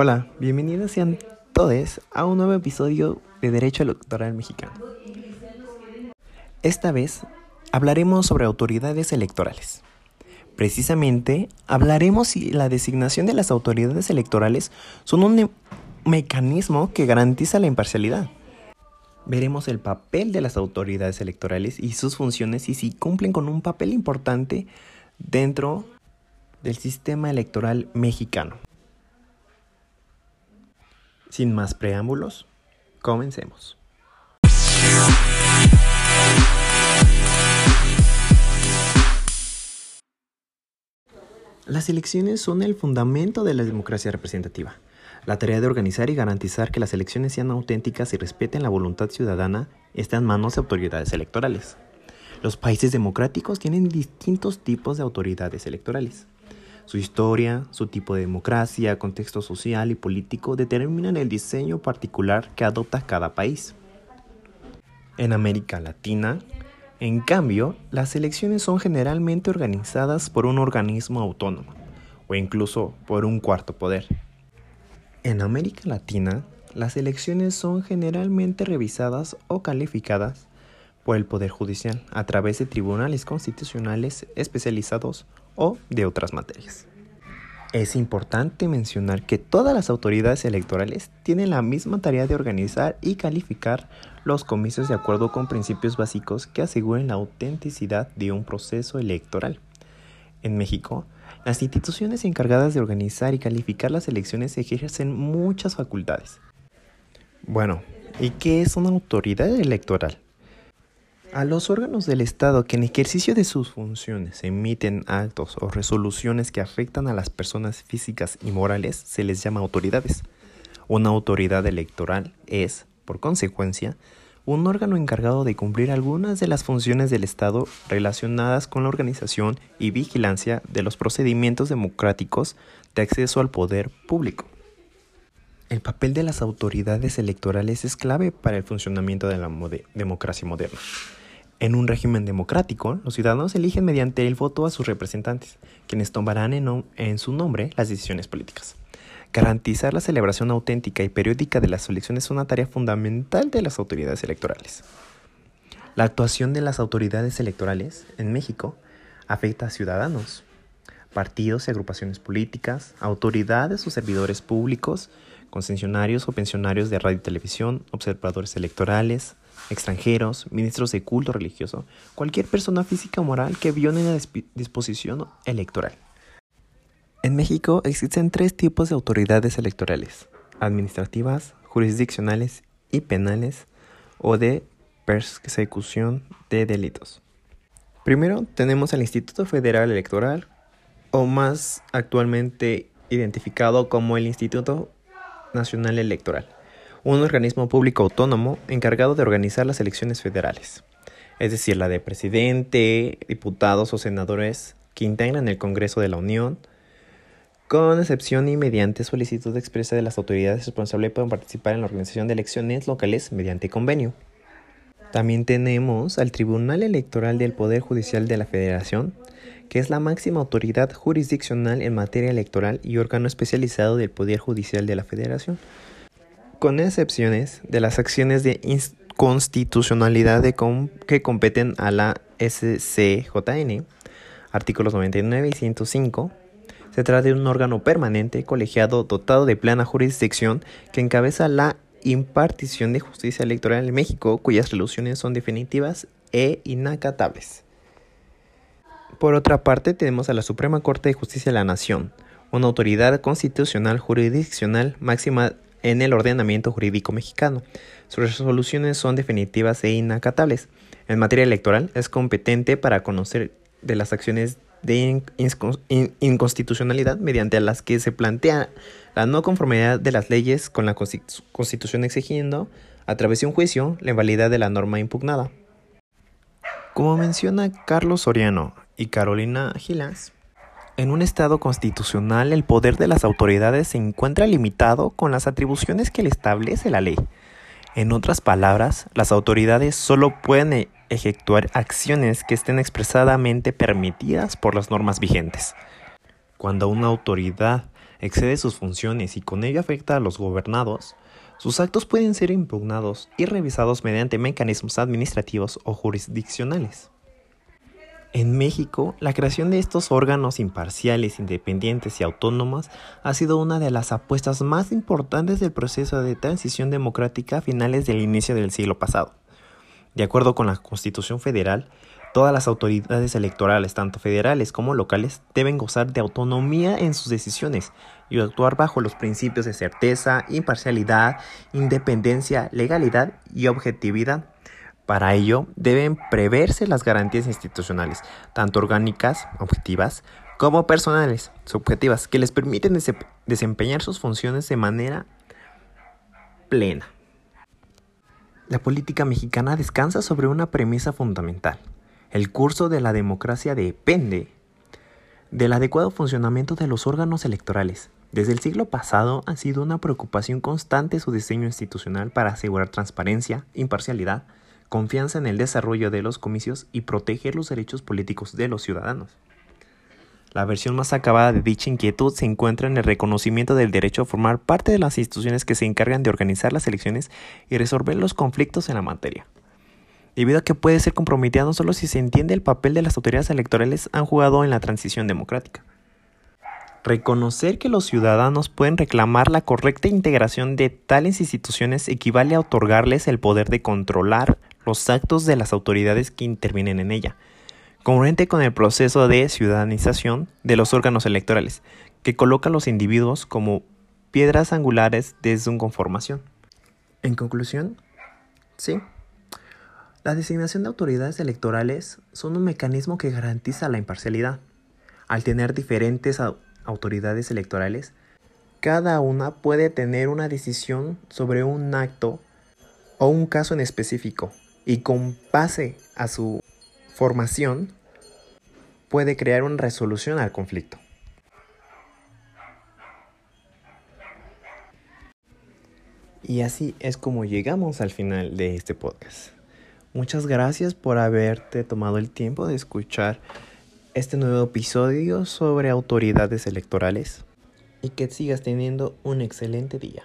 Hola, bienvenidos sean todos a un nuevo episodio de Derecho Electoral Mexicano. Esta vez hablaremos sobre autoridades electorales. Precisamente hablaremos si la designación de las autoridades electorales son un mecanismo que garantiza la imparcialidad. Veremos el papel de las autoridades electorales y sus funciones y si cumplen con un papel importante dentro del sistema electoral mexicano. Sin más preámbulos, comencemos. Las elecciones son el fundamento de la democracia representativa. La tarea de organizar y garantizar que las elecciones sean auténticas y respeten la voluntad ciudadana está en manos de autoridades electorales. Los países democráticos tienen distintos tipos de autoridades electorales. Su historia, su tipo de democracia, contexto social y político determinan el diseño particular que adopta cada país. En América Latina, en cambio, las elecciones son generalmente organizadas por un organismo autónomo o incluso por un cuarto poder. En América Latina, las elecciones son generalmente revisadas o calificadas por el Poder Judicial a través de tribunales constitucionales especializados o de otras materias. Es importante mencionar que todas las autoridades electorales tienen la misma tarea de organizar y calificar los comicios de acuerdo con principios básicos que aseguren la autenticidad de un proceso electoral. En México, las instituciones encargadas de organizar y calificar las elecciones ejercen muchas facultades. Bueno, ¿y qué es una autoridad electoral? A los órganos del Estado que en ejercicio de sus funciones emiten actos o resoluciones que afectan a las personas físicas y morales se les llama autoridades. Una autoridad electoral es, por consecuencia, un órgano encargado de cumplir algunas de las funciones del Estado relacionadas con la organización y vigilancia de los procedimientos democráticos de acceso al poder público. El papel de las autoridades electorales es clave para el funcionamiento de la democracia moderna. En un régimen democrático, los ciudadanos eligen mediante el voto a sus representantes, quienes tomarán en, su nombre las decisiones políticas. Garantizar la celebración auténtica y periódica de las elecciones es una tarea fundamental de las autoridades electorales. La actuación de las autoridades electorales en México afecta a ciudadanos, partidos y agrupaciones políticas, autoridades o servidores públicos, concesionarios o pensionarios de radio y televisión, observadores electorales, extranjeros, ministros de culto religioso, cualquier persona física o moral que viole la disposición electoral. En México existen tres tipos de autoridades electorales, administrativas, jurisdiccionales y penales o de persecución de delitos. Primero tenemos al Instituto Federal Electoral, o más actualmente identificado como el Instituto Nacional Electoral, un organismo público autónomo encargado de organizar las elecciones federales, es decir, la de presidente, diputados o senadores que integran el Congreso de la Unión, con excepción y mediante solicitud expresa de las autoridades responsables pueden participar en la organización de elecciones locales mediante convenio. También tenemos al Tribunal Electoral del Poder Judicial de la Federación, que es la máxima autoridad jurisdiccional en materia electoral y órgano especializado del Poder Judicial de la Federación, con excepciones de las acciones de inconstitucionalidad que competen a la SCJN, artículos 99 y 105, se trata de un órgano permanente, colegiado, dotado de plena jurisdicción, que encabeza la impartición de justicia electoral en México, cuyas resoluciones son definitivas e inacatables. Por otra parte, tenemos a la Suprema Corte de Justicia de la Nación, una autoridad constitucional jurisdiccional máxima en el ordenamiento jurídico mexicano. Sus resoluciones son definitivas e inacatables. En materia electoral, es competente para conocer de las acciones de inconstitucionalidad mediante las que se plantea la no conformidad de las leyes con la Constitución exigiendo, a través de un juicio, la invalidad de la norma impugnada. Como menciona Carlos Soriano y Carolina Gilas, en un Estado constitucional el poder de las autoridades se encuentra limitado con las atribuciones que le establece la ley. En otras palabras, las autoridades solo pueden efectuar acciones que estén expresadamente permitidas por las normas vigentes. Cuando una autoridad excede sus funciones y con ello afecta a los gobernados, sus actos pueden ser impugnados y revisados mediante mecanismos administrativos o jurisdiccionales. En México, la creación de estos órganos imparciales, independientes y autónomos ha sido una de las apuestas más importantes del proceso de transición democrática a finales del inicio del siglo pasado. De acuerdo con la Constitución Federal, todas las autoridades electorales, tanto federales como locales, deben gozar de autonomía en sus decisiones y actuar bajo los principios de certeza, imparcialidad, independencia, legalidad y objetividad. Para ello, deben preverse las garantías institucionales, tanto orgánicas, objetivas, como personales, subjetivas, que les permiten desempeñar sus funciones de manera plena. La política mexicana descansa sobre una premisa fundamental. El curso de la democracia depende del adecuado funcionamiento de los órganos electorales. Desde el siglo pasado ha sido una preocupación constante su diseño institucional para asegurar transparencia, imparcialidad, confianza en el desarrollo de los comicios y proteger los derechos políticos de los ciudadanos. La versión más acabada de dicha inquietud se encuentra en el reconocimiento del derecho a formar parte de las instituciones que se encargan de organizar las elecciones y resolver los conflictos en la materia. Debido a que puede ser comprometida no solo si se entiende el papel de las autoridades electorales han jugado en la transición democrática. Reconocer que los ciudadanos pueden reclamar la correcta integración de tales instituciones equivale a otorgarles el poder de controlar los actos de las autoridades que intervienen en ella, congruente con el proceso de ciudadanización de los órganos electorales, que coloca a los individuos como piedras angulares de su conformación. En conclusión, sí, la designación de autoridades electorales son un mecanismo que garantiza la imparcialidad. Al tener diferentes autoridades electorales, cada una puede tener una decisión sobre un acto o un caso en específico y con base a su formación puede crear una resolución al conflicto. Y así es como llegamos al final de este podcast. Muchas gracias por haberte tomado el tiempo de escuchar este nuevo episodio sobre autoridades electorales y que sigas teniendo un excelente día.